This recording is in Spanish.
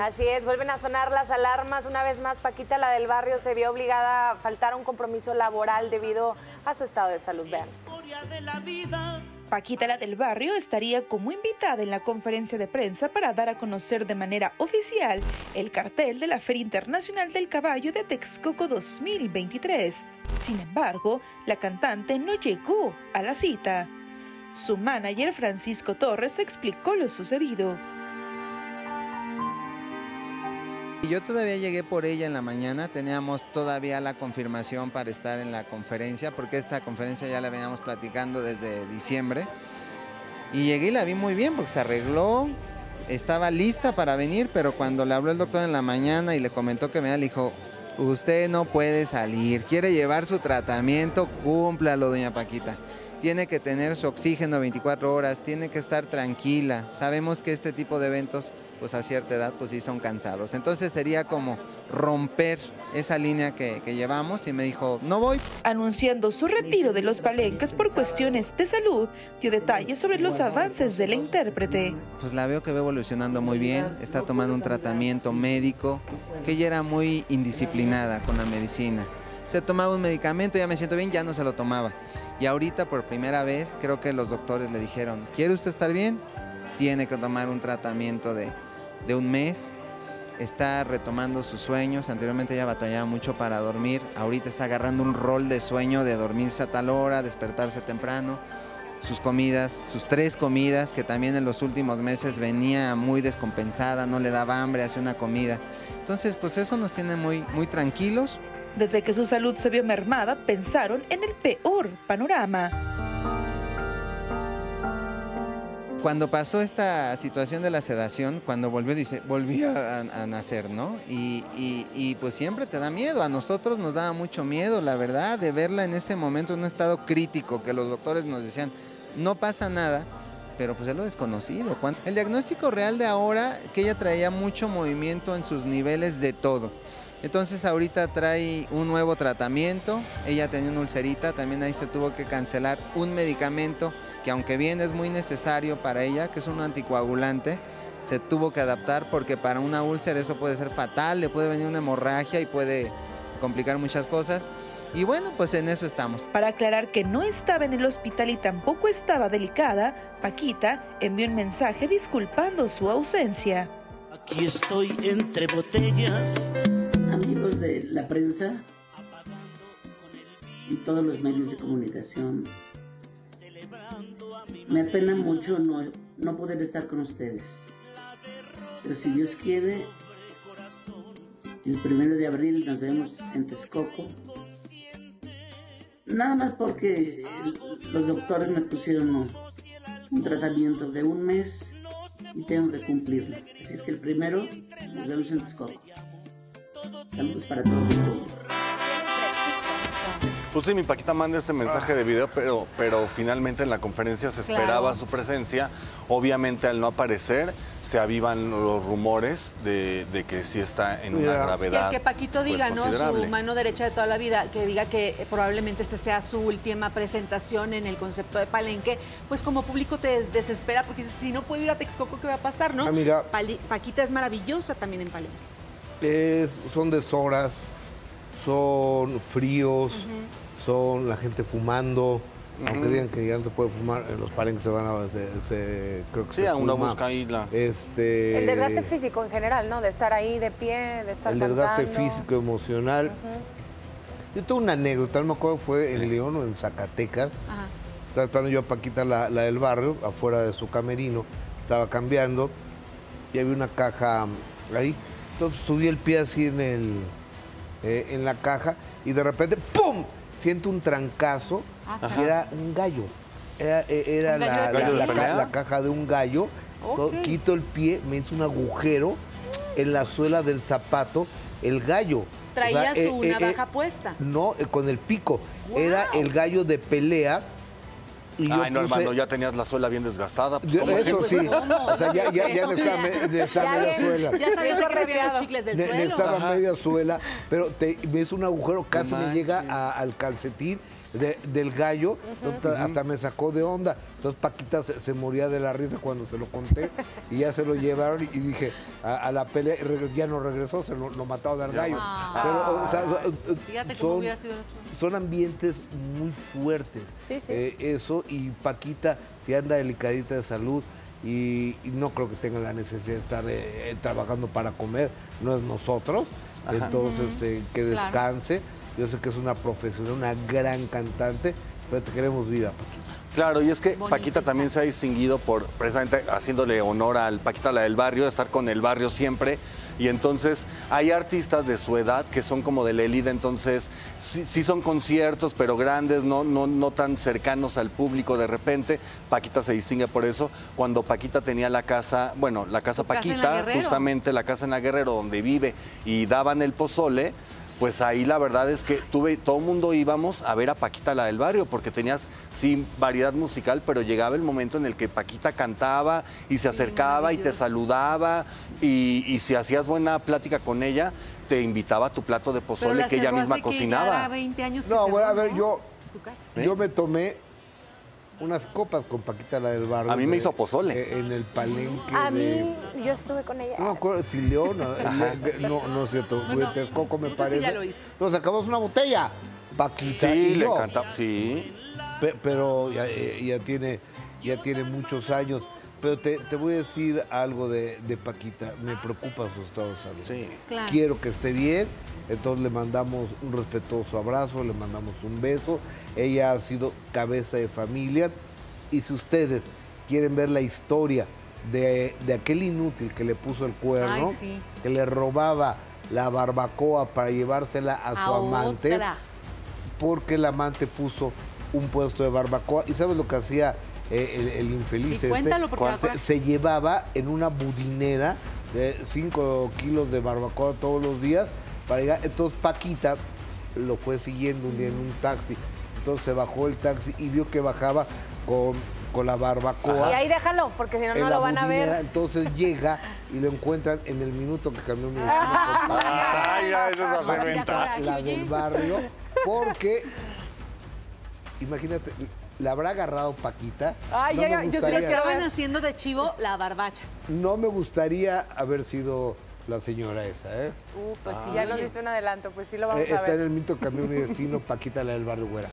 Así es, vuelven a sonar las alarmas. Una vez más, Paquita, la del barrio, se vio obligada a faltar a un compromiso laboral debido a su estado de salud. Vean esto. Paquita la del barrio estaría como invitada en la conferencia de prensa para dar a conocer de manera oficial el cartel de la Feria Internacional del Caballo de Texcoco 2023. Sin embargo, la cantante no llegó a la cita. Su manager Francisco Torres explicó lo sucedido. Yo todavía llegué por ella en la mañana, teníamos todavía la confirmación para estar en la conferencia, porque esta conferencia ya la veníamos platicando desde diciembre. Y llegué y la vi muy bien, porque se arregló, estaba lista para venir, pero cuando le habló el doctor en la mañana y le comentó que me le dijo, usted no puede salir, quiere llevar su tratamiento, cúmplalo, doña Paquita tiene que tener su oxígeno 24 horas, tiene que estar tranquila. Sabemos que este tipo de eventos, pues a cierta edad, pues sí son cansados. Entonces sería como romper esa línea que, llevamos y me dijo, no voy. Anunciando su retiro de los palenques por cuestiones de salud, dio detalles sobre los avances de la intérprete. Pues la veo que va evolucionando muy bien, está tomando un tratamiento médico, que ella era muy indisciplinada con la medicina se tomaba un medicamento, ya me siento bien, ya no se lo tomaba. Y ahorita por primera vez creo que los doctores le dijeron, ¿quiere usted estar bien? Tiene que tomar un tratamiento de, de un mes, está retomando sus sueños, anteriormente ella batallaba mucho para dormir, ahorita está agarrando un rol de sueño de dormirse a tal hora, despertarse temprano, sus comidas, sus tres comidas, que también en los últimos meses venía muy descompensada, no le daba hambre, hace una comida. Entonces, pues eso nos tiene muy, muy tranquilos. Desde que su salud se vio mermada, pensaron en el peor panorama. Cuando pasó esta situación de la sedación, cuando volvió, dice, volvió a, nacer, ¿no? Y, y, pues siempre te da miedo, a nosotros nos daba mucho miedo, la verdad, de verla en ese momento en un estado crítico, que los doctores nos decían, no pasa nada, pero pues es lo desconocido. El diagnóstico real de ahora, que ella traía mucho movimiento en sus niveles de todo. Entonces ahorita trae un nuevo tratamiento, ella tenía una ulcerita, también ahí se tuvo que cancelar un medicamento que aunque bien es muy necesario para ella, que es un anticoagulante, se tuvo que adaptar porque para una úlcera eso puede ser fatal, le puede venir una hemorragia y puede complicar muchas cosas. Y bueno, pues en eso estamos. Para aclarar que no estaba en el hospital y tampoco estaba delicada, Paquita envió un mensaje disculpando su ausencia. Aquí estoy entre botellas la prensa y todos los medios de comunicación. Me apena mucho no, no poder estar con ustedes. Pero si Dios quiere, el primero de abril nos vemos en Texcoco. Nada más porque los doctores me pusieron un, un tratamiento de un mes y tengo que cumplirlo. Así es que el primero nos vemos en Texcoco. Saludos para todos. Pues sí, mi Paquita manda este mensaje de video, pero, pero finalmente en la conferencia se esperaba su presencia. Obviamente al no aparecer se avivan los rumores de, que sí está en una gravedad. Y que Paquito pues, diga, ¿no? Su mano derecha de toda la vida, que diga que probablemente este sea su última presentación en el concepto de Palenque, pues como público te desespera porque si no puedo ir a Texcoco, ¿qué va a pasar, no? Amiga. Paquita es maravillosa también en Palenque son deshoras, son fríos, son la gente fumando. Aunque digan que ya no se puede fumar, los palenques se van a. Se, creo que sí, a una busca isla. Este, el desgaste físico en general, ¿no? De estar ahí de pie, de estar El desgaste físico, emocional. Yo tengo una anécdota, no me acuerdo fue en León o en Zacatecas. Estaba esperando yo a Paquita, la, la, del barrio, afuera de su camerino. Estaba cambiando y había una caja ahí. Entonces subí el pie así en, el, eh, en la caja y de repente ¡pum! Siento un trancazo y era un gallo. Era, eh, la, caja de un gallo. Quito el pie, me hizo un agujero en la suela del zapato. El gallo. ¿Traía su eh, navaja puesta? No, con el pico. Era el gallo de pelea Ay, no, hermano, ya tenías la suela bien desgastada. Pues, eso sí. O sea, ya, ya, ya estaba, media suela. Ya sabía chicles del suelo. estaba media suela, pero te, ves un agujero, casi me llega al calcetín del gallo, hasta me sacó de onda. Entonces Paquita se, moría de la risa cuando se lo conté y ya se lo llevaron y, dije, a, la pelea, ya no regresó, se lo, lo mató del gallo. Ah. son, son, ambientes muy fuertes. Eh, eso, y Paquita, si anda delicadita de salud, y, no creo que tenga la necesidad de estar eh, trabajando para comer, no es nosotros. Entonces, este, que descanse. Yo sé que es una profesional, una gran cantante, pero te queremos viva, Paquita. Claro, y es que Paquita también se ha distinguido por precisamente haciéndole honor al Paquita, la del barrio, estar con el barrio siempre. Y entonces hay artistas de su edad que son como de la élite, entonces sí, son conciertos, pero grandes, no, no, no tan cercanos al público de repente. Paquita se distingue por eso. Cuando Paquita tenía la casa, bueno, la casa Paquita, justamente la casa en la Guerrero, donde vive, y daban el pozole, pues ahí la verdad es que tuve, todo el mundo íbamos a ver a Paquita la del barrio, porque tenías sí variedad musical, pero llegaba el momento en el que Paquita cantaba y se acercaba y te saludaba y, si hacías buena plática con ella, te invitaba a tu plato de pozole que ella misma cocinaba. 20 años no, bueno, a ver, yo, yo me tomé unas copas con Paquita la del barrio. A mí me hizo pozole. Eh, en el palenque. A mí, yo estuve con ella. No me acuerdo si León, no, no es cierto, Coco me parece. Sí, lo hizo. Nos sacabamos una botella. Paquita. Sí, le encanta, sí. pero eh, ya, tiene, ya tiene muchos años. Pero te, voy a decir algo de, Paquita. Me preocupa su estado de salud. Sí. Claro. Quiero que esté bien. Entonces le mandamos un respetuoso abrazo, le mandamos un beso. Ella ha sido cabeza de familia. Y si ustedes quieren ver la historia de, aquel inútil que le puso el cuerno, que le robaba la barbacoa para llevársela a, su amante, porque el amante puso un puesto de barbacoa. ¿Y sabes lo que hacía eh, el, infeliz? Sí, este? se, llevaba en una budinera de 5 kilos de barbacoa todos los días para llegar. Entonces Paquita lo fue siguiendo un día en un taxi. Entonces se bajó el taxi y vio que bajaba con, con la barbacoa. Y ahí déjalo, porque si no, no lo van a ver. Entonces llega y lo encuentran en el minuto que cambió mi destino. Ay, eso es La del barrio, porque, imagínate, la habrá agarrado Paquita. Ay, no ya, yo sí estaban haciendo de chivo la barbacha. No me gustaría haber sido la señora esa, ¿eh? Uf, pues sí, ya nos diste un adelanto, pues sí lo vamos eh, a ver. Está en el mito Cambió mi destino, Paquita la del barrio Güera.